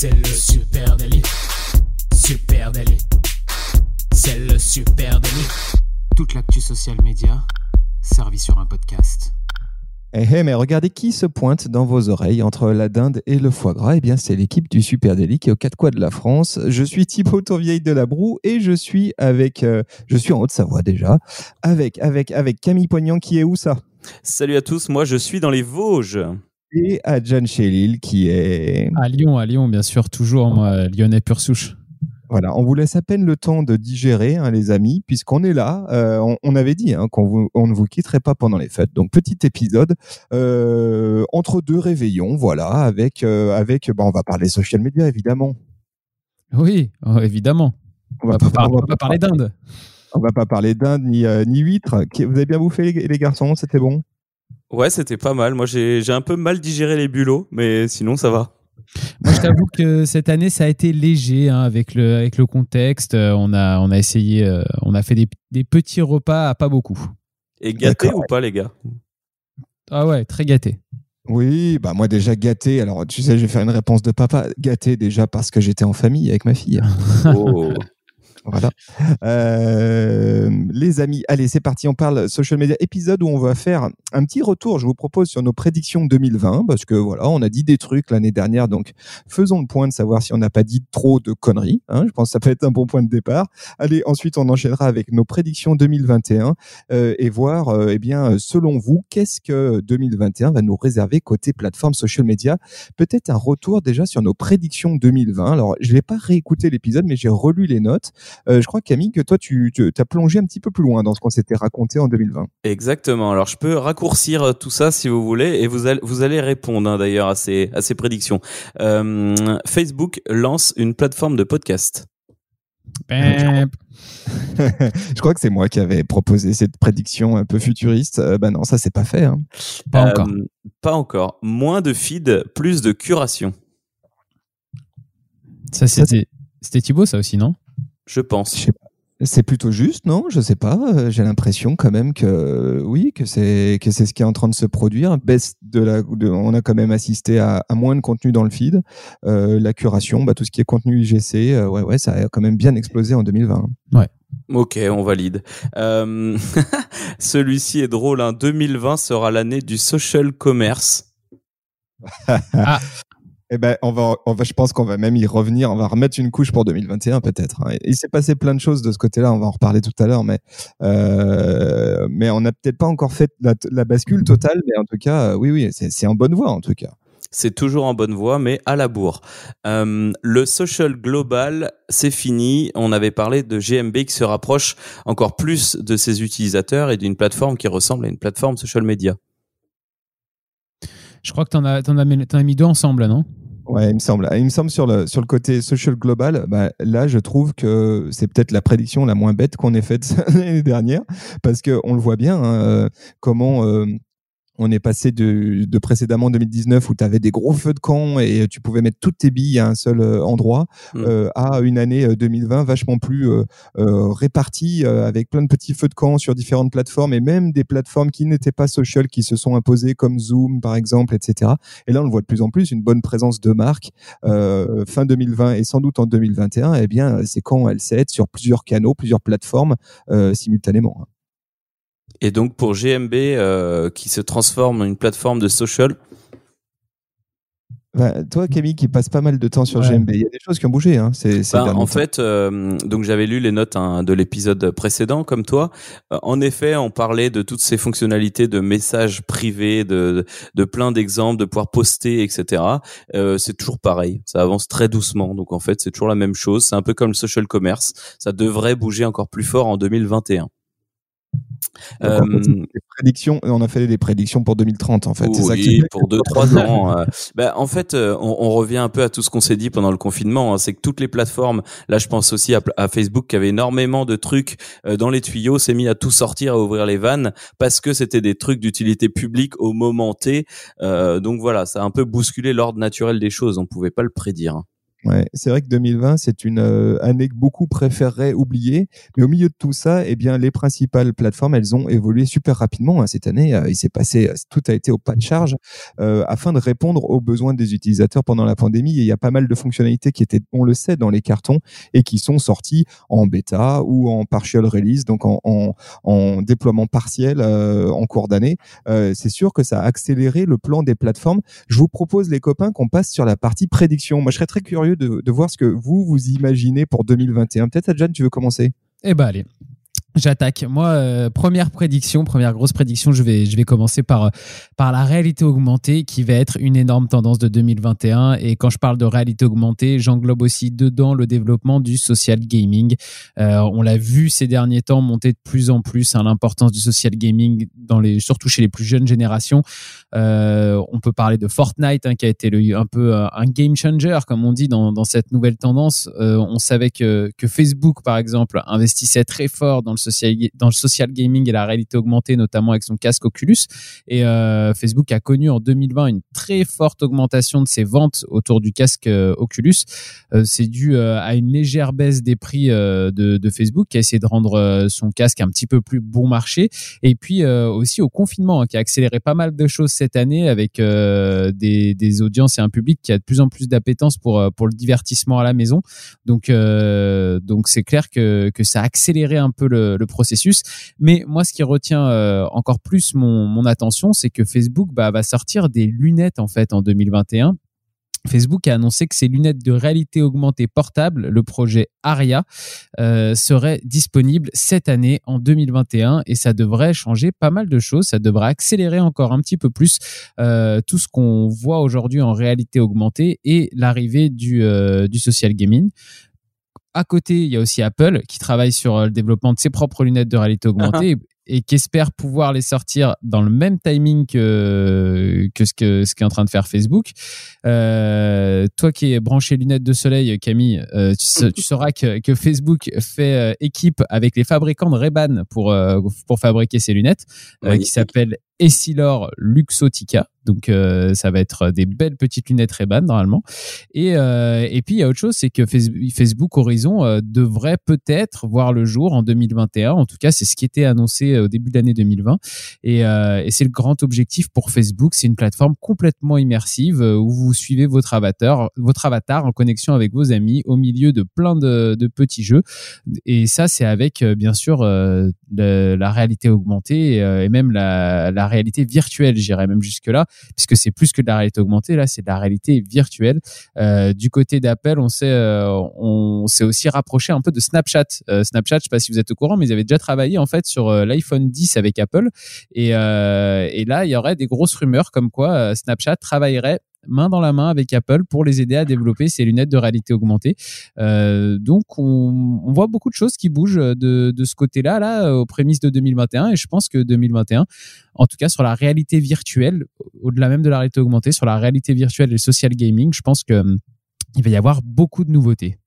C'est le super délit. Super délit. C'est le super délit. Toute l'actu social média servie sur un podcast. Eh, eh, mais regardez qui se pointe dans vos oreilles entre la dinde et le foie gras. Eh bien, c'est l'équipe du Super Délit qui est aux quatre coins de la France. Je suis Thibaut Tourvieille de la Broue et je suis avec, euh, je suis en Haute-Savoie déjà, avec, avec, avec Camille Poignant qui est où ça? Salut à tous, moi je suis dans les Vosges. Et à John Chélil qui est. À Lyon, à Lyon, bien sûr, toujours, moi, lyonnais pur souche. Voilà, on vous laisse à peine le temps de digérer, hein, les amis, puisqu'on est là. Euh, on, avait dit hein, qu'on on ne vous quitterait pas pendant les fêtes. Donc petit épisode euh, entre deux réveillons, voilà, avec euh, avec. Bah, on va parler social media évidemment. Oui, oh, évidemment. On va, pas, pas, parler d'Inde. On va pas parler d'Inde ni ni huître. Vous avez bien bouffé les, les garçons, c'était bon? Ouais, c'était pas mal. Moi, j'ai un peu mal digéré les bulots, mais sinon ça va. Moi, je t'avoue que cette année, ça a été léger hein, avec, le, avec le contexte. Euh, on a, on a essayé, euh, on a fait des, des, petits repas à pas beaucoup. Et gâté ou pas, les gars? Ah ouais, très gâté. Oui, bah moi déjà gâté. Alors tu sais, je vais faire une réponse de papa. Gâté déjà parce que j'étais en famille avec ma fille. Oh. Voilà. Euh, les amis, allez, c'est parti. On parle social media épisode où on va faire un petit retour. Je vous propose sur nos prédictions 2020 parce que voilà, on a dit des trucs l'année dernière. Donc, faisons le point de savoir si on n'a pas dit trop de conneries. Hein. Je pense que ça peut être un bon point de départ. Allez, ensuite, on enchaînera avec nos prédictions 2021 euh, et voir, euh, eh bien, selon vous, qu'est-ce que 2021 va nous réserver côté plateforme social media. Peut-être un retour déjà sur nos prédictions 2020. Alors, je vais pas réécouter l'épisode, mais j'ai relu les notes. Euh, je crois, Camille, que toi, tu, as plongé un petit peu plus loin dans ce qu'on s'était raconté en 2020. Exactement. Alors, je peux raccourcir euh, tout ça si vous voulez, et vous allez, vous allez répondre hein, d'ailleurs à ces, à ces prédictions. Euh, Facebook lance une plateforme de podcast. je crois que c'est moi qui avais proposé cette prédiction un peu futuriste. ben non, ça c'est pas fait. Hein. Pas encore. Pas encore. Moins de feed, plus de curation. Ça c'était c'était Thibaut ça aussi non? Je pense. C'est plutôt juste, non? Je sais pas. Euh, j'ai l'impression quand même que oui, que c'est que c'est ce qui est en train de se produire. Baisse de la, on a quand même assisté à, moins de contenu dans le feed. Euh, la curation, bah, tout ce qui est contenu IGC, euh, ouais, ouais, ça a quand même bien explosé en 2020. Ouais. Ok, on valide. Celui-ci est drôle. Hein. 2020 sera l'année du social commerce. ah. Eh ben, on va, on va, je pense qu'on va même y revenir. On va remettre une couche pour 2021 peut-être. Hein. Il s'est passé plein de choses de ce côté-là. On va en reparler tout à l'heure, mais euh, mais on n'a peut-être pas encore fait la, bascule totale. Mais en tout cas, euh, oui, oui, c'est en bonne voie en tout cas. C'est toujours en bonne voie, mais à la bourre. Euh, le social global, c'est fini. On avait parlé de GMB qui se rapproche encore plus de ses utilisateurs et d'une plateforme qui ressemble à une plateforme social media. Je crois que tu en, as, as mis deux ensemble, non? Ouais, il me semble. Il me semble sur le, sur le côté social global, bah, là, je trouve que c'est peut-être la prédiction la moins bête qu'on ait faite l'année dernière, parce qu'on le voit bien, hein, euh, comment euh, on est passé de, de précédemment 2019 où tu avais des gros feux de camp et tu pouvais mettre toutes tes billes à un seul euh, endroit mm. euh, à une année 2020 euh, vachement plus euh, répartie avec plein de petits feux de camp sur différentes plateformes et même des plateformes qui n'étaient pas social qui se sont imposées comme Zoom par exemple, etc. Et là on le voit de plus en plus une bonne présence de marques fin 2020 et sans doute en 2021. Eh bien c'est quand elle sait être sur plusieurs canaux, plusieurs plateformes simultanément. Et donc pour GMB euh, qui se transforme en une plateforme de social. Bah, toi, Camille, qui passe pas mal de temps sur GMB, il y a des choses qui ont bougé. Hein, ben, en fait, euh, donc j'avais lu les notes hein, de l'épisode précédent, comme toi. Euh, en effet, on parlait de toutes ces fonctionnalités de messages privés, de, de plein d'exemples, de pouvoir poster, etc. Euh, c'est toujours pareil. Ça avance très doucement. Donc en fait, c'est toujours la même chose. C'est un peu comme le social commerce. Ça devrait bouger encore plus fort en 2021. Euh, prédictions, on a fait des prédictions pour 2030 en fait. Oui, pour 2-3 ans. Euh. bah, en fait, euh, on, revient un peu à tout ce qu'on s'est dit pendant le confinement. Hein. c'est que toutes les plateformes, là je pense aussi à, Facebook qui avait énormément de trucs dans les tuyaux, s'est mis à tout sortir, à ouvrir les vannes parce que c'était des trucs d'utilité publique au moment T. donc voilà, ça a un peu bousculé l'ordre naturel des choses. On pouvait pas le prédire. Ouais, c'est vrai que 2020, c'est une euh, année que beaucoup préféreraient oublier. Mais au milieu de tout ça, eh bien, les principales plateformes, elles ont évolué super rapidement. Hein. Cette année, euh, il s'est passé, euh, tout a été au pas de charge afin de répondre aux besoins des utilisateurs pendant la pandémie. Et il y a pas mal de fonctionnalités qui étaient, on le sait, dans les cartons et qui sont sorties en bêta ou en partial release, donc en, en, en déploiement partiel en cours d'année. c'est sûr que ça a accéléré le plan des plateformes. Je vous propose, les copains, qu'on passe sur la partie prédiction. Moi, je serais très curieux de, voir ce que vous, vous imaginez pour 2021. Peut-être, Adjan, tu veux commencer? Eh ben, allez. J'attaque. Moi, euh, première prédiction, première grosse prédiction, je vais, je vais commencer par, par la réalité augmentée qui va être une énorme tendance de 2021. Et quand je parle de réalité augmentée, j'englobe aussi dedans le développement du social gaming. Euh, on l'a vu ces derniers temps monter de plus en plus hein, l'importance du social gaming, dans les, surtout chez les plus jeunes générations. Euh, on peut parler de Fortnite hein, qui a été un peu un game changer, comme on dit dans, dans cette nouvelle tendance. on savait que, que Facebook, par exemple, investissait très fort dans le social, dans le social gaming et la réalité augmentée, notamment avec son casque Oculus. Et euh, Facebook a connu en 2020 une très forte augmentation de ses ventes autour du casque euh, Oculus. Euh, c'est dû à une légère baisse des prix de, Facebook qui a essayé de rendre son casque un petit peu plus bon marché. Et puis aussi au confinement hein, qui a accéléré pas mal de choses cette année avec des, des, audiences et un public qui a de plus en plus d'appétence pour, pour le divertissement à la maison. Donc donc c'est clair que, que ça a accéléré un peu le, le processus. Mais moi, ce qui retient euh, encore plus mon, attention, c'est que Facebook bah, va sortir des lunettes en fait en 2021 Facebook a annoncé que ses lunettes de réalité augmentée portable, le projet Aria, euh, seraient disponibles cette année en 2021 et ça devrait changer pas mal de choses. Ça devrait accélérer encore un petit peu plus euh, tout ce qu'on voit aujourd'hui en réalité augmentée et l'arrivée du, du social gaming à côté, il y a aussi Apple qui travaille sur euh, le développement de ses propres lunettes de réalité augmentée et qui espère pouvoir les sortir dans le même timing que, que ce que ce qu'est en train de faire Facebook. Euh, toi qui es branché lunettes de soleil, Camille, euh, tu, sauras que, que, Facebook fait équipe avec les fabricants de Ray-Ban pour, pour fabriquer ces lunettes, qui s'appellent Essilor Luxotica. Donc euh, ça va être des belles petites lunettes Ray-Ban normalement. Et, euh, et puis il y a autre chose, c'est que Facebook Horizon euh, devrait peut-être voir le jour en 2021. En tout cas, c'est ce qui était annoncé au début de l'année 2020. Et, et c'est le grand objectif pour Facebook. C'est une plateforme complètement immersive où vous suivez votre avatar, votre avatar en connexion avec vos amis au milieu de plein de, de petits jeux. Et ça, c'est avec bien sûr la réalité augmentée et, même la, la réalité virtuelle, j'irais même jusque là puisque c'est plus que de la réalité augmentée. Là, c'est de la réalité virtuelle. Euh, du côté d'Apple, on s'est euh, on s'est aussi rapproché un peu de Snapchat. Euh, Snapchat, je sais pas si vous êtes au courant, mais ils avaient déjà travaillé en fait sur l'iPhone 10 avec Apple. Et là, il y aurait des grosses rumeurs comme quoi Snapchat travaillerait main dans la main avec Apple pour les aider à développer ces lunettes de réalité augmentée. Euh, donc, on, on, voit beaucoup de choses qui bougent de, ce côté-là, là, aux prémices de 2021. Et je pense que 2021, en tout cas sur la réalité virtuelle, au-delà même de la réalité augmentée, sur la réalité virtuelle et le social gaming, je pense que hum, il va y avoir beaucoup de nouveautés.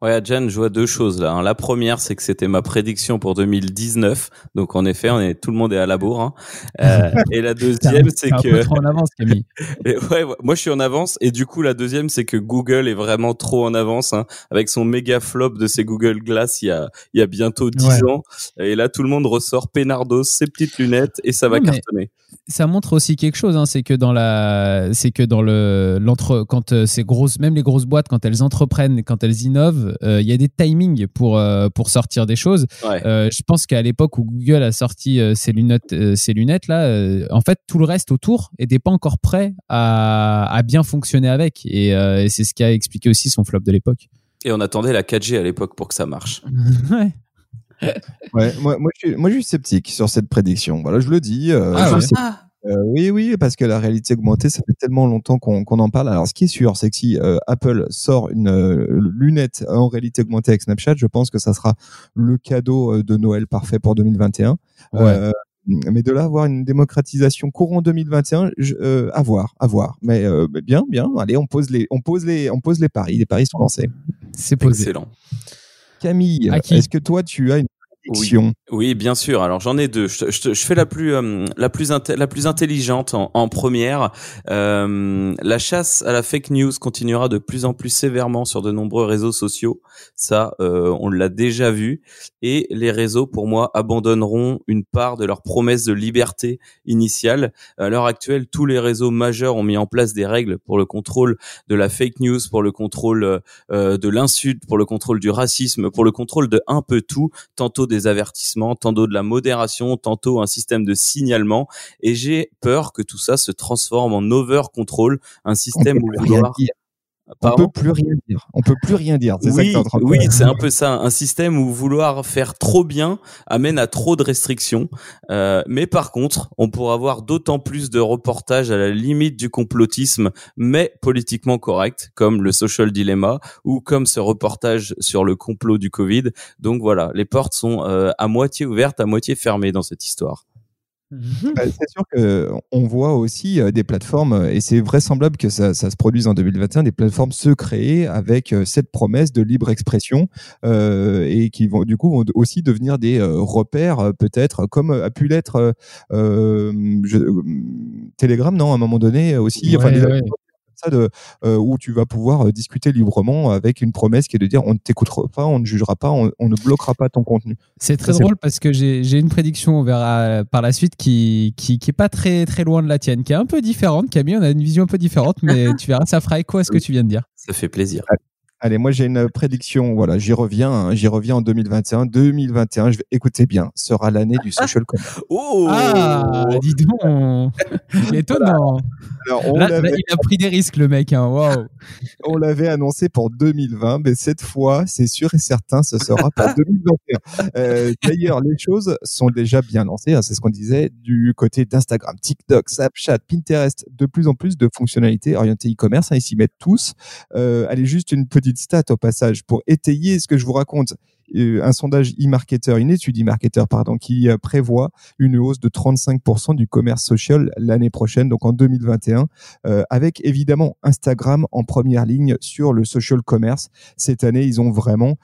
Ouais, Jen, je vois deux choses là. Hein. La première, c'est que c'était ma prédiction pour 2019. Donc en effet, on est tout le monde est à la bourre. Hein. Euh, et la deuxième, c'est que trop en avance, Camille. ouais, moi je suis en avance. Et du coup, la deuxième, c'est que Google est vraiment trop en avance hein, avec son méga flop de ses Google Glass il y a il y a bientôt dix ans. Et là, tout le monde ressort Pénardos, ses petites lunettes et ça va cartonner ça montre aussi quelque chose, hein, c'est que dans la, c'est que dans le l'entre, quand euh, ces grosses, même les grosses boîtes, quand elles entreprennent, quand elles innovent, euh, il y a des timings pour euh, pour sortir des choses. je pense qu'à l'époque où Google a sorti ces lunettes, ces lunettes là, en fait tout le reste autour était pas encore prêt à, à bien fonctionner avec, et, et c'est ce qui a expliqué aussi son flop de l'époque. Et on attendait la 4G à l'époque pour que ça marche. ouais. ouais, moi, moi, je suis, moi, je suis sceptique sur cette prédiction. Voilà, je le dis. Euh, ah, ah. Euh, oui, oui, parce que la réalité augmentée, ça fait tellement longtemps qu'on en parle. Alors, ce qui est sûr, c'est que si euh, Apple sort une lunette en réalité augmentée avec Snapchat, je pense que ça sera le cadeau de Noël parfait pour 2021. Ouais. mais de là avoir une démocratisation courant 2021, je, à voir, à voir. Mais, bien, bien. Allez, on pose les, on pose les, on pose les paris. Les paris sont lancés. C'est posé. Excellent. Camille, est-ce que toi, tu as une prédiction Oui, bien sûr. Alors j'en ai deux. Je, fais la plus euh, la plus la plus intelligente en, première. Euh, la chasse à la fake news continuera de plus en plus sévèrement sur de nombreux réseaux sociaux. Ça, euh, on l'a déjà vu. Et les réseaux, pour moi, abandonneront une part de leur promesse de liberté initiale. À l'heure actuelle, tous les réseaux majeurs ont mis en place des règles pour le contrôle de la fake news, pour le contrôle de l'insulte, pour le contrôle du racisme, pour le contrôle de un peu tout. Tantôt des avertissements tantôt de la modération, tantôt un système de signalement. Et j'ai peur que tout ça se transforme en over control, un système où On peut plus rien dire. On peut plus rien dire. C'est oui, oui, c'est un peu ça. Un système où vouloir faire trop bien amène à trop de restrictions. Euh, mais par contre, on pourra avoir d'autant plus de reportages à la limite du complotisme, mais politiquement correct, comme le Social Dilemma ou comme ce reportage sur le complot du Covid. Donc voilà, les portes sont euh, à moitié ouvertes, à moitié fermées dans cette histoire. Bah, c'est sûr qu'on voit aussi euh, des plateformes, euh, et c'est vraisemblable que ça, ça, se produise en 2021, des plateformes se créer avec euh, cette promesse de libre expression euh, et qui vont du coup vont aussi devenir des repères peut-être, comme a pu l'être euh, Telegram, non, à un moment donné aussi. enfin, ça de, euh, où tu vas pouvoir euh, discuter librement avec une promesse qui est de dire on ne t'écoutera pas, on ne jugera pas, on, ne bloquera pas ton contenu. C'est très drôle parce que j'ai une prédiction, on verra euh, par la suite, qui, qui, qui est pas très, très loin de la tienne, qui est un peu différente. Camille, on a une vision un peu différente, mais tu verras, ça fera écho à ce que tu viens de dire. Ça fait plaisir. Allez, moi j'ai une prédiction. Voilà, j'y reviens. Hein, j'y reviens en 2021. 2021, je vais écouter bien, sera l'année du social commerce. Oh ah, dis donc, étonnant. Alors, on Là, il a pris des risques le mec. Hein. Wow. on l'avait annoncé pour 2020, mais cette fois, c'est sûr et certain, ce sera pour 2021. Euh, D'ailleurs, les choses sont déjà bien lancées. Hein, c'est ce qu'on disait du côté d'Instagram, TikTok, Snapchat, Pinterest. De plus en plus de fonctionnalités orientées e-commerce. Hein, ils s'y mettent tous. Euh, allez, juste une petite stat au passage pour étayer ce que je vous raconte. Euh, un sondage e-marketer, une étude e-marketer, pardon, qui euh, prévoit une hausse de 35% du commerce social l'année prochaine, donc en 2021, euh, avec évidemment Instagram en première ligne sur le social commerce. Cette année, ils ont vraiment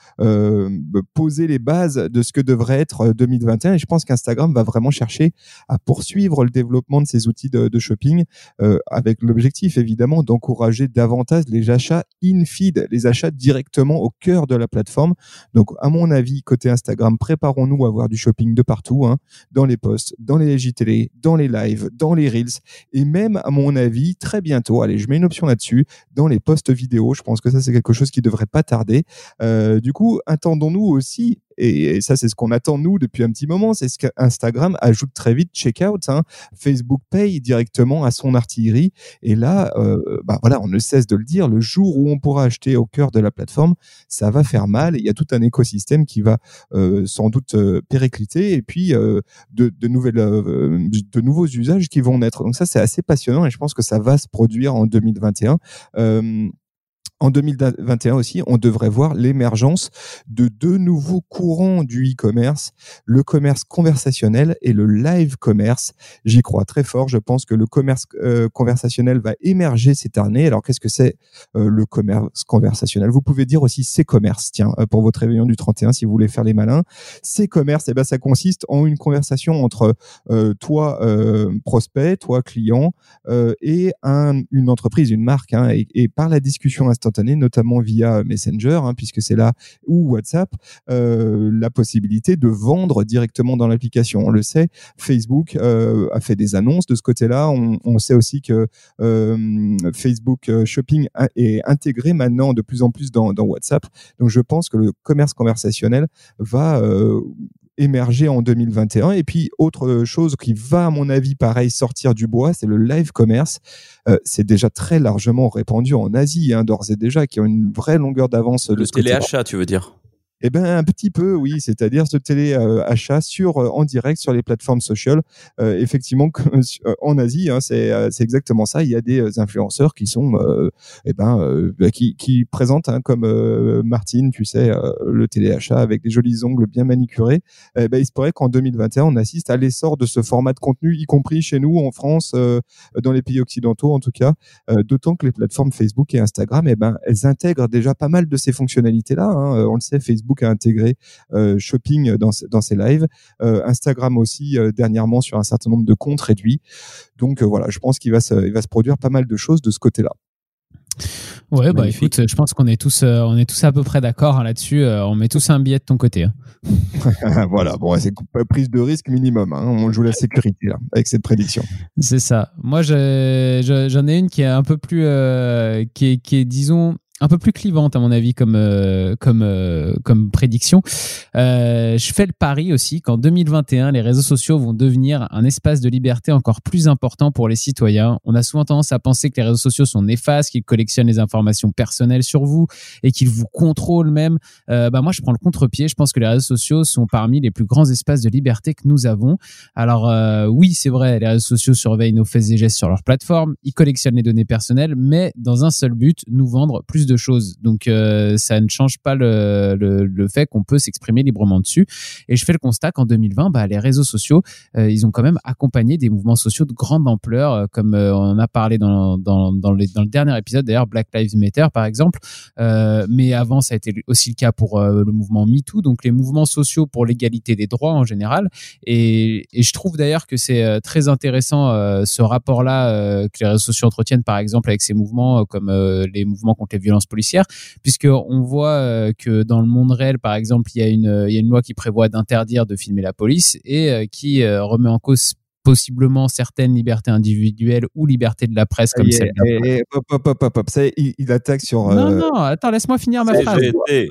posé les bases de ce que devrait être 2021 et je pense qu'Instagram va vraiment chercher à poursuivre le développement de ces outils de, shopping avec l'objectif évidemment d'encourager davantage les achats in-feed, les achats directement au cœur de la plateforme. Donc, à mon avis, côté Instagram, préparons-nous à voir du shopping de partout, hein, dans les posts, dans les JTL, dans les lives, dans les reels, et même, à mon avis, très bientôt, allez, je mets une option là-dessus, dans les posts vidéo. Je pense que ça, c'est quelque chose qui devrait pas tarder. Euh, du coup, attendons-nous aussi et, ça, c'est ce qu'on attend nous depuis un petit moment. C'est ce qu'Instagram ajoute très vite checkout. Hein. Facebook paye directement à son artillerie. Et là, euh, bah voilà, on ne cesse de le dire. Le jour où on pourra acheter au cœur de la plateforme, ça va faire mal. Il y a tout un écosystème qui va euh, sans doute euh, péricliter. Et puis euh, de, nouvelles, de nouveaux usages qui vont naître. Donc ça, c'est assez passionnant. Et je pense que ça va se produire en 2021. En 2021 aussi, on devrait voir l'émergence de deux nouveaux courants du e-commerce, le commerce conversationnel et le live commerce. J'y crois très fort. Je pense que le commerce euh, conversationnel va émerger cette année. Alors, qu'est-ce que c'est euh, le commerce conversationnel? Vous pouvez dire aussi c'est commerce, tiens, euh, pour votre réveillon du 31, si vous voulez faire les malins. C'est commerce, eh ben, ça consiste en une conversation entre toi, prospect, toi, client, et un, une entreprise, une marque. Hein, et par la discussion instantanée, notamment via Messenger, hein, puisque c'est là ou WhatsApp, euh, la possibilité de vendre directement dans l'application. On le sait, Facebook euh, a fait des annonces de ce côté-là. On, sait aussi que euh, Facebook Shopping est intégré maintenant de plus en plus dans, WhatsApp. Donc je pense que le commerce conversationnel va émerger en 2021. Et puis, autre chose qui va, à mon avis, pareil, sortir du bois, c'est le live commerce. Euh, c'est déjà très largement répandu en Asie, hein, d'ores et déjà, qui ont une vraie longueur d'avance. Le téléachat, tu veux dire? Eh ben un petit peu, oui, c'est-à-dire ce téléachat sur euh, en direct sur les plateformes sociales. Euh, effectivement, euh, en Asie, hein, c'est exactement ça. Il y a des influenceurs qui sont, eh ben, bah, qui, qui présentent hein, comme Martine, tu sais, le téléachat avec des jolis ongles bien manicurés. Eh ben, il se pourrait qu'en 2021, on assiste à l'essor de ce format de contenu, y compris chez nous en France, dans les pays occidentaux en tout cas. D'autant que les plateformes Facebook et Instagram, eh ben, elles intègrent déjà pas mal de ces fonctionnalités-là. Hein. On le sait, Facebook Facebook a intégré shopping dans, dans ses lives. Instagram aussi dernièrement sur un certain nombre de comptes réduits. Donc voilà, je pense qu'il va se, il va se produire pas mal de choses de ce côté-là. Ouais, bah écoute, je pense qu'on est tous, euh, on est tous à peu près d'accord hein, là-dessus. Euh, on met tous un billet de ton côté. Hein. voilà, bon, c'est prise de risque minimum. Hein. On joue la sécurité là, avec cette prédiction. C'est ça. Moi, j'en ai, une qui est un peu plus, euh, qui, qui est, disons, un peu plus clivante à mon avis comme euh, comme euh, comme prédiction. Euh, je fais le pari aussi qu'en 2021, les réseaux sociaux vont devenir un espace de liberté encore plus important pour les citoyens. On a souvent tendance à penser que les réseaux sociaux sont néfastes, qu'ils collectionnent les informations personnelles sur vous et qu'ils vous contrôlent même. bah moi, je prends le contre-pied. Je pense que les réseaux sociaux sont parmi les plus grands espaces de liberté que nous avons. Alors oui, c'est vrai, les réseaux sociaux surveillent nos faits et gestes sur leur plateforme, ils collectionnent les données personnelles, mais dans un seul but, nous vendre plus de choses. Donc euh, ça ne change pas le, le, fait qu'on peut s'exprimer librement dessus. Et je fais le constat qu'en 2020, bah, les réseaux sociaux, euh, ils ont quand même accompagné des mouvements sociaux de grande ampleur, euh, comme on a parlé dans, dans, dans, les, dans le dernier épisode, d'ailleurs Black Lives Matter par exemple. mais avant, ça a été aussi le cas pour le mouvement MeToo, donc les mouvements sociaux pour l'égalité des droits en général. Et, et je trouve d'ailleurs que c'est très intéressant ce rapport-là que les réseaux sociaux entretiennent par exemple avec ces mouvements comme les mouvements contre les violences policière, puisqu'on voit euh, que dans le monde réel, par exemple, il y a une, il y a une loi qui prévoit d'interdire de filmer la police et euh, qui euh, remet en cause possiblement certaines libertés individuelles ou libertés de la presse comme celle et, hop, hop, hop, hop, Ça, il, il, attaque sur. Non, non, attends, laisse-moi finir ma phrase.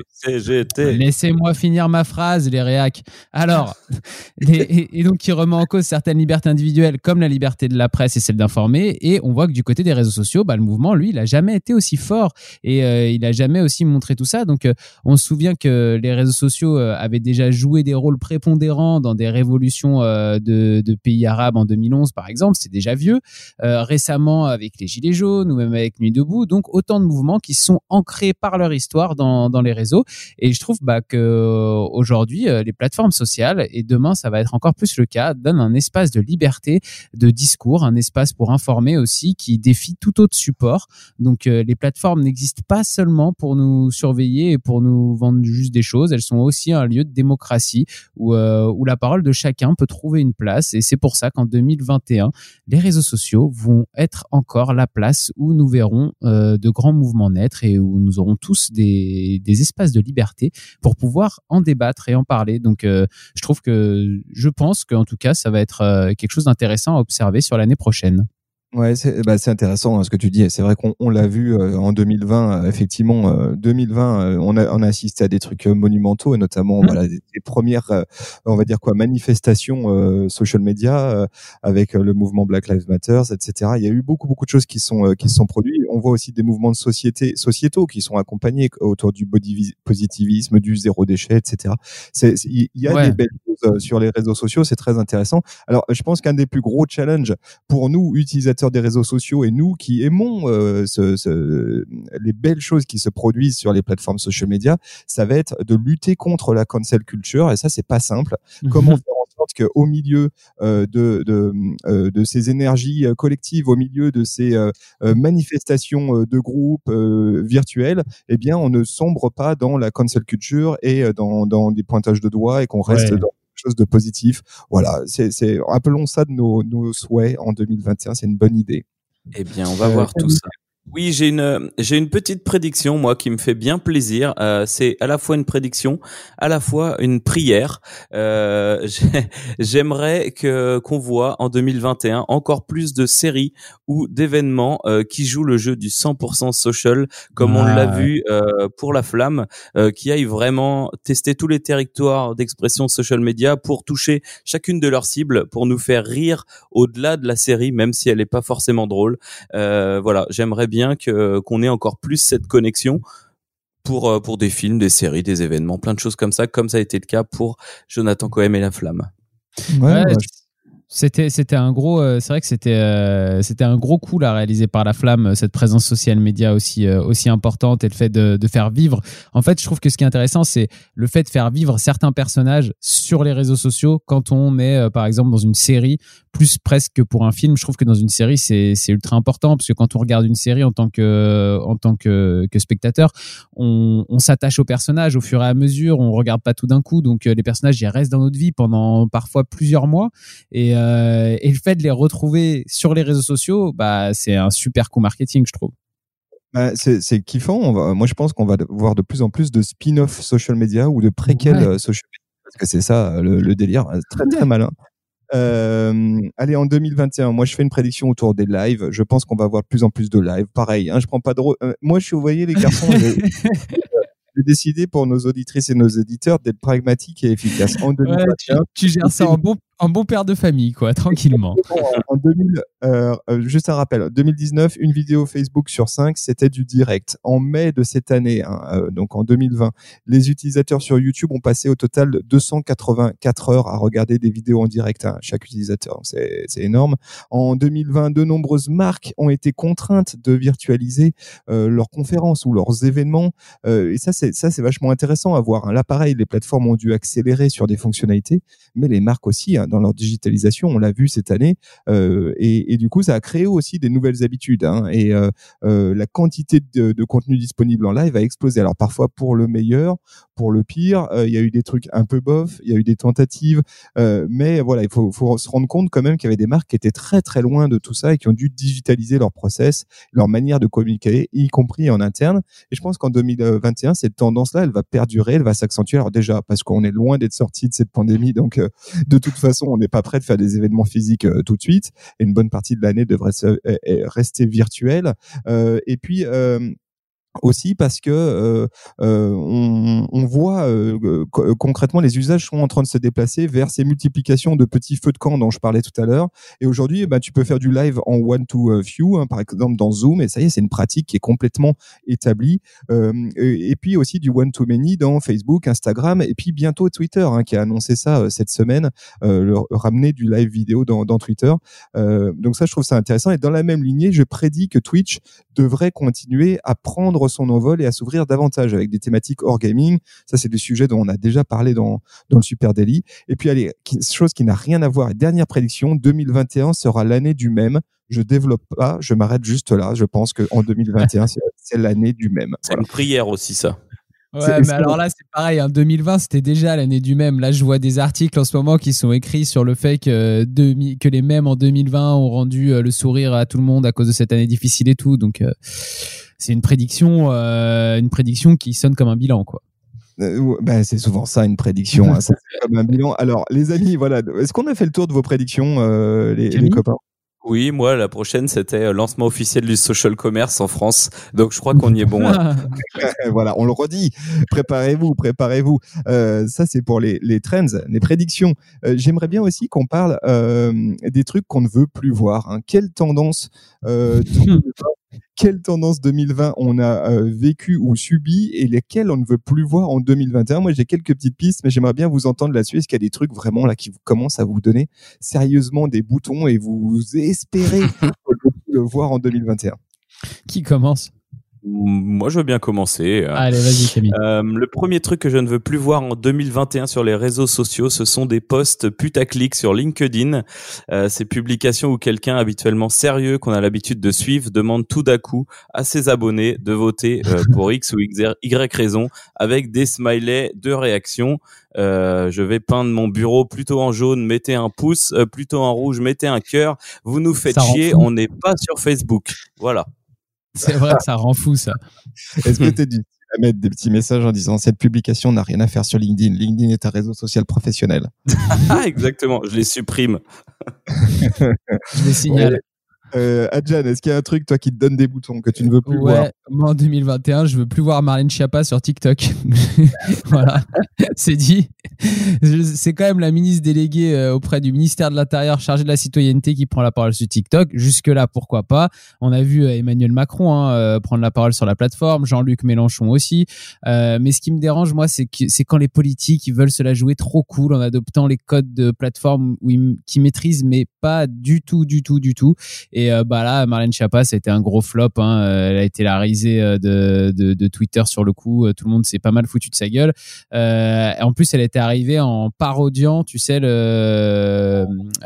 CGT. Laissez-moi finir ma phrase, les réacs. Alors, et, donc, qui remet en cause certaines libertés individuelles comme la liberté de la presse et celle d'informer. Et on voit que du côté des réseaux sociaux, bah, le mouvement, lui, il n'a jamais été aussi fort et euh, il n'a jamais aussi montré tout ça. Donc, euh, on se souvient que les réseaux sociaux euh, avaient déjà joué des rôles prépondérants dans des révolutions de, de pays arabes en 2011, par exemple, c'est déjà vieux. Euh, récemment, avec les Gilets jaunes ou même avec Nuit debout, donc autant de mouvements qui sont ancrés par leur histoire dans, dans les réseaux. Et je trouve bah, que euh, aujourd'hui, euh, les plateformes sociales et demain, ça va être encore plus le cas, donnent un espace de liberté, de discours, un espace pour informer aussi qui défie tout autre support. Donc les plateformes n'existent pas seulement pour nous surveiller et pour nous vendre juste des choses, elles sont aussi un lieu de démocratie où, où la parole de chacun peut trouver une place. Et c'est pour ça qu'en 2021, les réseaux sociaux vont être encore la place où nous verrons euh, de grands mouvements naître et où nous aurons tous des, espaces de liberté pour pouvoir en débattre et en parler. Donc, euh, je trouve que, je pense qu'en tout cas, ça va être euh, quelque chose d'intéressant à observer sur l'année prochaine. Ouais, c'est bah, intéressant hein, ce que tu dis. C'est vrai qu'on l'a vu euh, en 2020. Euh, effectivement, 2020, euh, on a, on a assisté à des trucs monumentaux et notamment mmh. voilà des, premières, on va dire quoi, manifestations social media avec le mouvement Black Lives Matter, etc. Il y a eu beaucoup beaucoup de choses qui sont qui se sont produits. On voit aussi des mouvements de société sociétaux qui sont accompagnés autour du body positivisme, du zéro déchet, etc. Il y a des belles choses sur les réseaux sociaux. C'est très intéressant. Alors, je pense qu'un des plus gros challenges pour nous utilisateurs des réseaux sociaux et nous qui aimons euh, ce, les belles choses qui se produisent sur les plateformes social media, ça va être de lutter contre la cancel culture et ça c'est pas simple. Mhm. Comment faire en sorte qu'au milieu euh, de, de, euh, de, ces énergies collectives, au milieu de ces manifestations de groupes virtuels, eh bien on ne sombre pas dans la cancel culture et dans, dans des pointages de doigts et qu'on reste dans chose de positif. Voilà, c'est, appelons ça de nos, nos souhaits en 2021, c'est une bonne idée. Eh bien, on va voir tout ça. Oui, j'ai une j'ai une petite prédiction moi qui me fait bien plaisir. Euh, c'est à la fois une prédiction, à la fois une prière. Euh, J'aimerais que qu'on voit en 2021 encore plus de séries ou d'événements euh, qui jouent le jeu du 100% social, comme on l'a vu euh, pour la Flamme, euh, qui aille vraiment tester tous les territoires d'expression social media pour toucher chacune de leurs cibles, pour nous faire rire au-delà de la série, même si elle n'est pas forcément drôle. voilà, j'aimerais bien que qu'on ait encore plus cette connexion pour euh, pour des films, des séries, des événements, plein de choses comme ça, comme ça a été le cas pour Jonathan Cohen et La Flamme. Ouais, C'était, c'était un gros, euh, c'est vrai que c'était, euh, c'était un gros coup là réalisé par la flamme, euh, cette présence social média aussi, aussi importante et le fait de, de, faire vivre. En fait, je trouve que ce qui est intéressant, c'est le fait de faire vivre certains personnages sur les réseaux sociaux quand on est, par exemple, dans une série, plus presque que pour un film. Je trouve que dans une série, c'est, c'est ultra important parce que quand on regarde une série en tant que, en tant que, que spectateur, on, on s'attache aux personnages au fur et à mesure. On regarde pas tout d'un coup, donc les personnages ils restent dans notre vie pendant parfois plusieurs mois et euh, et le fait de les retrouver sur les réseaux sociaux, bah, c'est un super coup marketing, je trouve. Bah, c'est kiffant. moi, je pense qu'on va voir de plus en plus de spin-off social media ou de préquels euh, social media, parce que c'est ça le, délire, euh, très très malin. allez, en 2021, moi je fais une prédiction autour des lives. Je pense qu'on va voir de plus en plus de lives. Pareil, hein, je prends pas de. moi, je suis, vous voyez, les garçons, j'ai décidé pour nos auditrices et nos éditeurs d'être pragmatiques et efficaces. En 2021, tu, gères ça en bon, un bon père de famille, quoi, tranquillement. En 2000, euh, euh, juste un rappel, 2019, une vidéo Facebook sur 5, c'était du direct. En mai de cette année, hein, euh, donc en 2020, les utilisateurs sur YouTube ont passé au total 284 heures à regarder des vidéos en direct, hein, chaque utilisateur. C'est énorme. En 2020, de nombreuses marques ont été contraintes de virtualiser leurs conférences ou leurs événements. et ça, c'est vachement intéressant à voir. Hein. Là, pareil, les plateformes ont dû accélérer sur des fonctionnalités, mais les marques aussi dans leur digitalisation. On l'a vu cette année. Euh, et, du coup, ça a créé aussi des nouvelles habitudes. Hein, et euh, euh, la quantité de, contenu disponible en live a explosé. Alors parfois pour le meilleur, pour le pire. Il y a eu des trucs un peu bof, il y a eu des tentatives. mais voilà, il faut, faut, se rendre compte quand même qu'il y avait des marques qui étaient très très loin de tout ça et qui ont dû digitaliser leur process, leur manière de communiquer, y compris en interne. Et je pense qu'en 2021, cette tendance-là, elle va perdurer, elle va s'accentuer. Alors déjà, parce qu'on est loin d'être sorti de cette pandémie, donc de toute façon, on n'est pas prêt de faire des événements physiques euh, tout de suite. Et une bonne partie de l'année devrait rester virtuelle. Euh, et puis aussi parce que euh, euh, on, on, voit euh, concrètement les usages sont en train de se déplacer vers ces multiplications de petits feux de camp dont je parlais tout à l'heure. Et aujourd'hui, bah, tu peux faire du live en one to few, hein, par exemple dans Zoom, et ça y est, c'est une pratique qui est complètement établie. Et, puis aussi du one to many dans Facebook, Instagram, et puis bientôt Twitter, hein, qui a annoncé ça cette semaine, le, ramener du live vidéo dans, dans Twitter. donc ça, je trouve ça intéressant. Et dans la même lignée, je prédis que Twitch devrait continuer à prendre son envol et à s'ouvrir davantage avec des thématiques hors gaming. Ça, c'est des sujets dont on a déjà parlé dans, dans le Super Daily. Et puis, allez, chose qui n'a rien à voir. Dernière prédiction, 2021 sera l'année du même. Je développe pas, je m'arrête juste là. Je pense qu'en 2021, c'est l'année du même. C'est une prière aussi, ça. Ouais, mais alors là, c'est pareil. Hein, 2020, c'était déjà l'année du même. Là, je vois des articles en ce moment qui sont écrits sur le fait que, que les mêmes en 2020 ont rendu euh, le sourire à tout le monde à cause de cette année difficile et tout. Donc, euh, c'est une prédiction, euh, une prédiction qui sonne comme un bilan, quoi. Ben, c'est souvent ça une prédiction, hein, comme un bilan. Alors les amis, voilà, est-ce qu'on a fait le tour de vos prédictions, les, les, copains? Oui, moi, la prochaine, c'était euh, lancement officiel du social commerce en France. Donc, je crois qu'on y est bon. Hein. voilà, on le redit. Préparez-vous, préparez-vous. Euh, ça, c'est pour les, les trends, les prédictions. Euh, j'aimerais bien aussi qu'on parle euh, des trucs qu'on ne veut plus voir. Hein. Quelle tendance euh, quelle tendance 2020 on a euh, vécu ou subi et lesquelles on ne veut plus voir en 2021. Moi, j'ai quelques petites pistes, mais j'aimerais bien vous entendre là-dessus. Est-ce qu'il y a des trucs vraiment là qui vous commencent à vous donner sérieusement des boutons et vous espérez le voir en 2021 Qui commence? Moi, je veux bien commencer. Allez, vas-y, Camille. Euh, le premier truc que je ne veux plus voir en 2021 sur les réseaux sociaux, ce sont des posts putaclic sur LinkedIn. Euh, ces publications où quelqu'un habituellement sérieux, qu'on a l'habitude de suivre, demande tout d'un coup à ses abonnés de voter euh, pour X ou Y raison avec des smileys de réaction. Euh, je vais peindre mon bureau plutôt en jaune, mettez un pouce, euh, plutôt en rouge, mettez un cœur. Vous nous faites chier, on n'est pas sur Facebook. Voilà. C'est vrai, ça rend fou ça. Est-ce que tu es du à mettre des petits messages en disant cette publication n'a rien à faire sur LinkedIn. LinkedIn est un réseau social professionnel. Exactement, je les supprime. je les signale. Euh, Adjan, est-ce qu'il y a un truc, toi, qui te donne des boutons que tu ne veux plus ouais, voir? Moi, en 2021, je veux plus voir Marlène Schiappa sur TikTok. voilà, c'est dit. C'est quand même la ministre déléguée euh, auprès du ministère de l'Intérieur chargée de la citoyenneté qui prend la parole sur TikTok. Jusque-là, pourquoi pas? On a vu euh, Emmanuel Macron hein, prendre la parole sur la plateforme, Jean-Luc Mélenchon aussi. mais ce qui me dérange, moi, c'est quand les politiques ils veulent se la jouer trop cool en adoptant les codes de plateforme où ils, qui maîtrisent, mais pas du tout, du tout, du tout. Et bah là, Marlène Schiappa, ça a été un gros flop. Hein. Elle a été la risée de, de, de, Twitter sur le coup. Tout le monde s'est pas mal foutu de sa gueule. en plus, elle était arrivé en parodiant, tu sais,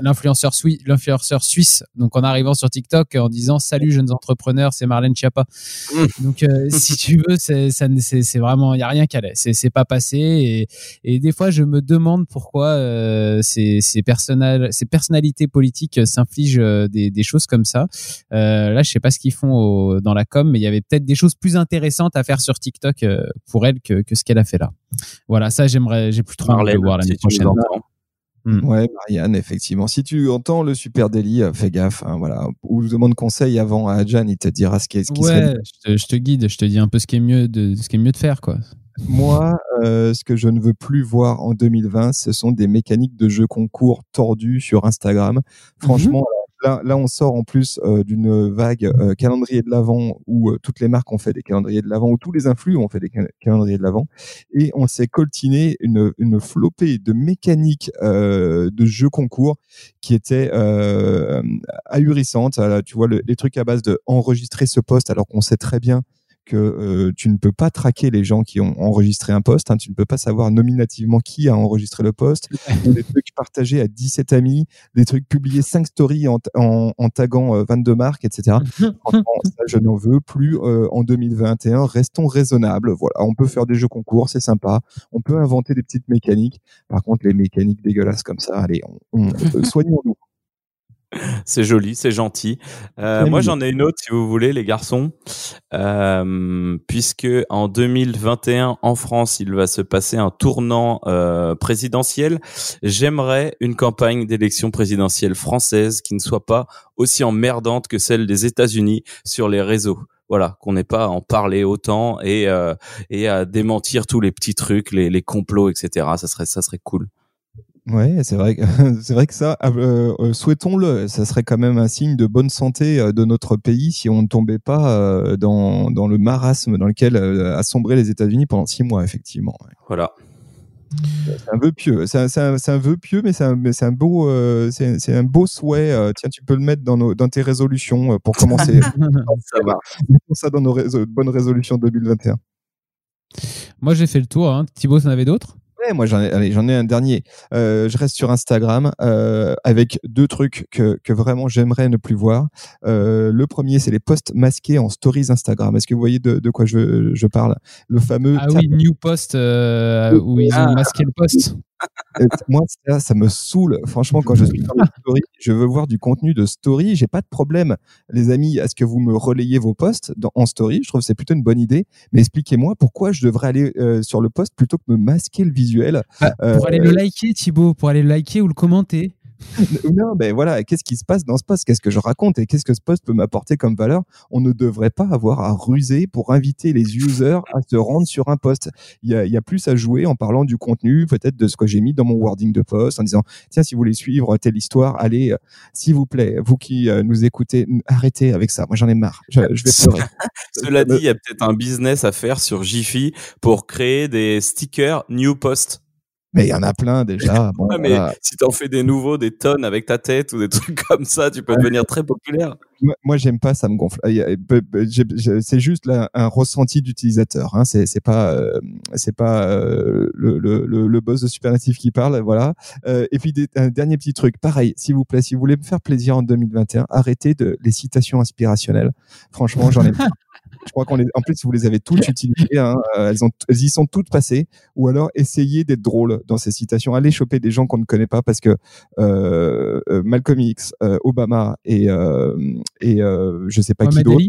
l'influenceur suisse, l'influenceur suisse. Donc en arrivant sur TikTok en disant salut jeunes entrepreneurs, c'est Marlène Schiappa. Mmh. Donc euh, si tu veux, c'est vraiment, il y a rien qu'à C'est c'est pas passé et, et des fois je me demande pourquoi euh, ces ces personnels, ces personnalités politiques s'infligent euh, des, des choses comme ça. Euh, là, je sais pas ce qu'ils font au, dans la com, mais il y avait peut-être des choses plus intéressantes à faire sur TikTok pour elle que, que ce qu'elle a fait là. Voilà, ça j'aimerais, j'ai plus trop envie de voir l'année prochaine. Mm. Ouais, Marianne, effectivement. Si tu entends le super délit, euh, fais gaffe. Hein, voilà. Ou demande conseil avant à Adjan, il te dira ce qui, ce qui ouais, serait... je, te, je te guide, je te dis un peu ce qui est mieux de, ce qui est mieux de faire, quoi. Moi, euh, ce que je ne veux plus voir en 2020, ce sont des mécaniques de jeux concours tordus sur Instagram. Mhm. Franchement, Là, on sort en plus euh, d'une vague euh, calendrier de l'avant où euh, toutes les marques ont fait des calendriers de l'avant, où tous les influx ont fait des calendriers de l'avant, et on s'est coltiné une, une flopée de mécaniques de jeux concours qui étaient ahurissantes. tu vois, les trucs à base de enregistrer ce poste alors qu'on sait très bien que euh, tu ne peux pas traquer les gens qui ont enregistré un poste, hein, tu ne peux pas savoir nominativement qui a enregistré le poste, des trucs partagés à 17 amis, des trucs publiés 5 stories en, en, en taguant 22 euh, marques, etc. Franchement, ça, je n'en veux plus euh, en 2021. Restons raisonnables. Voilà, on peut faire des jeux concours, c'est sympa. On peut inventer des petites mécaniques. Par contre, les mécaniques dégueulasses comme ça, allez, on, soignons-nous. C'est joli, c'est gentil. Euh, moi, j'en ai une autre, si vous voulez, les garçons, euh, puisque en 2021, en France, il va se passer un tournant euh, présidentiel. J'aimerais une campagne d'élection présidentielle française qui ne soit pas aussi emmerdante que celle des États-Unis sur les réseaux voilà qu'on n'ait pas à en parler autant et euh, et à démentir tous les petits trucs les, les complots etc ça serait ça serait cool Ouais, c'est vrai, que, c'est vrai que ça, euh, euh, souhaitons-le, ça serait quand même un signe de bonne santé euh, de notre pays si on ne tombait pas dans, dans le marasme dans lequel a sombré les États-Unis pendant six mois, effectivement. Voilà. C'est un vœu pieux. C'est un, un, vœu pieux, mais c'est un, un, beau, c'est un beau souhait. tiens, tu peux le mettre dans, nos, dans tes résolutions pour commencer. ça va. ça dans nos bonnes résolutions 2021. Moi, j'ai fait le tour. Hein. Thibaut, en avais d'autres? Moi j'en ai, j'en ai un dernier. Euh, je reste sur Instagram euh, avec deux trucs que, que vraiment j'aimerais ne plus voir. Euh, le premier, c'est les posts masqués en stories Instagram. Est-ce que vous voyez de, de quoi je, je parle? Le fameux. Ah oui, New Post où ils ont ah. masqué le post. Moi, ça, ça, me saoule. Franchement, quand je suis dans les stories, je veux voir du contenu de story. J'ai pas de problème, les amis, à ce que vous me relayez vos posts dans, en story. Je trouve que c'est plutôt une bonne idée. Mais expliquez-moi pourquoi je devrais aller euh, sur le post plutôt que me masquer le visuel. Bah, pour aller le euh, liker, Thibaut, pour aller le liker ou le commenter. non, mais voilà, qu'est-ce qui se passe dans ce poste? Qu'est-ce que je raconte? Et qu'est-ce que ce poste peut m'apporter comme valeur? On ne devrait pas avoir à ruser pour inviter les users à se rendre sur un poste. Il y a, il y a plus à jouer en parlant du contenu, peut-être de ce que j'ai mis dans mon wording de poste, en disant tiens, si vous voulez suivre telle histoire, allez, euh, s'il vous plaît, vous qui euh, nous écoutez, arrêtez avec ça. Moi, j'en ai marre. Je, je vais pleurer. Cela dit, il y a peut-être un business à faire sur Jiffy pour créer des stickers New Post. Mais il y en a plein déjà. Bon, ouais, mais si tu en fais des nouveaux, des tonnes avec ta tête ou des trucs comme ça, tu peux devenir très populaire. Moi, j'aime pas, ça me gonfle. C'est juste là, un ressenti d'utilisateur. Hein. C'est pas, euh, c'est pas euh, le, le, le, boss de Supernative qui parle, voilà. Euh, et puis un dernier petit truc, pareil, s'il vous plaît, si vous voulez me faire plaisir en 2021, arrêtez de les citations inspirationnelles. Franchement, j'en ai je crois qu'on les, en plus, vous les avez toutes utilisées, hein, euh, elles, ont, elles y sont toutes passées. Ou alors, essayez d'être drôle dans ces citations. Allez choper des gens qu'on ne connaît pas parce que euh, euh Malcolm X, euh, Obama et, et je sais pas qui d'autre.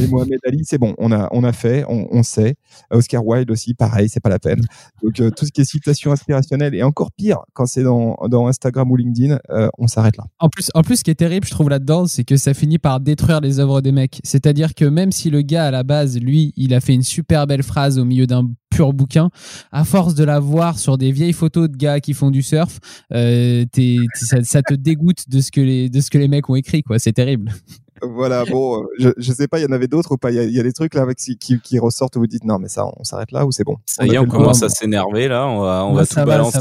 Et Mohamed Ali, c'est bon, on a, on a fait, on, sait. Oscar Wilde aussi, pareil, c'est pas la peine. Donc euh, tout ce qui est citation inspirationnelle et encore pire quand c'est dans, Instagram ou LinkedIn, euh, on s'arrête là. En plus, en plus, ce qui est terrible, je trouve là-dedans, c'est que ça finit par détruire les œuvres des mecs. C'est-à-dire que même si le gars à la base, lui, il a fait une super belle phrase au milieu d'un pur bouquin, à force de la voir sur des vieilles photos de gars qui font du surf, euh, ça, ça, te dégoûte de ce que les de ce que les mecs ont écrit, quoi. C'est terrible voilà, bon, je, je sais pas, il y en avait d'autres ou pas? Il y, a des trucs là avec, qui, qui ressortent où vous dites non, mais ça, on s'arrête là ou c'est bon? Ça y est, on commence à s'énerver là, on va, on va tout balancer.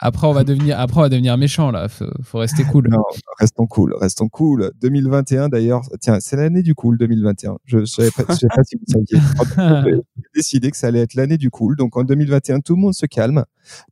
Après, on va devenir, après, on va devenir méchant là. Faut, faut rester cool. Non, restons cool, restons cool. 2021 d'ailleurs, tiens, c'est l'année du cool 2021. Je, je savais pas, je sais pas si vous saviez. J'ai décidé que ça allait être l'année du cool. Donc en 2021, tout le monde se calme,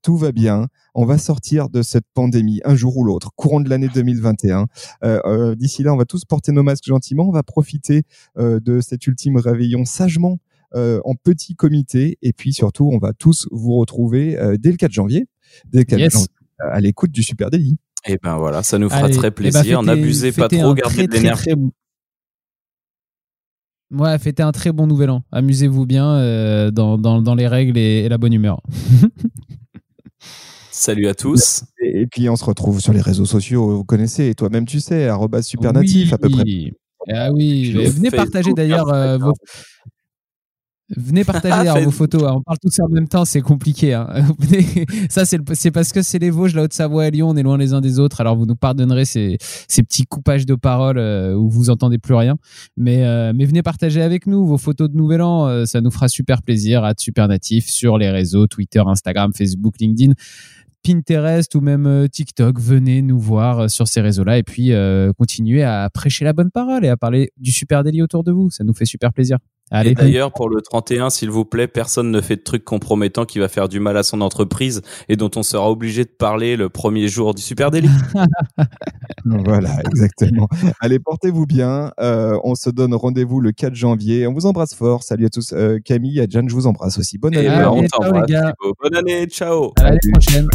tout va bien. On va sortir de cette pandémie un jour ou l'autre, courant de l'année 2021. Euh, euh, D'ici là, on va tous porter nos masques gentiment. On va profiter euh, de cet ultime réveillon sagement en petit comité. Et puis surtout, on va tous vous retrouver dès le 4 janvier, dès le 4 janvier, à l'écoute du Super Daily. Et eh ben voilà, ça nous fera très eh ben, plaisir. N'abusez pas trop, gardez de l'énergie. Ouais, fêtez un très bon nouvel an. Amusez-vous bien euh, dans, dans, dans, les règles et, la bonne humeur. Salut à tous. Et, puis on se retrouve sur les réseaux sociaux, vous connaissez, toi-même tu sais, supernatif à peu près. Ah oui, venez partager d'ailleurs vos, Venez partager vos photos. Hein. On parle tous en même temps, c'est compliqué. Hein. Ça, c'est parce que c'est les Vosges, la Haute-Savoie et Lyon, on est loin les uns des autres. Alors, vous nous pardonnerez ces, ces petits coupages de paroles euh, où vous entendez plus rien. Mais, euh, mais venez partager avec nous vos photos de Nouvel An. Euh, ça nous fera super plaisir. À Super Natif sur les réseaux Twitter, Instagram, Facebook, LinkedIn. Pinterest ou même TikTok, venez nous voir sur ces réseaux-là et puis continuez à prêcher la bonne parole et à parler du super délit autour de vous. Ça nous fait super plaisir. Allez. Et d'ailleurs, pour le 31, s'il vous plaît, personne ne fait de trucs compromettants qui va faire du mal à son entreprise et dont on sera obligé de parler le premier jour du Super Délit. voilà, exactement. Allez, portez-vous bien. Euh, on se donne rendez-vous le 4 janvier. On vous embrasse fort. Salut à tous. Euh, Camille et Jeanne, je vous embrasse aussi. Bonne année. on t'embrasse. Bonne année. Ciao. À l'année prochaine.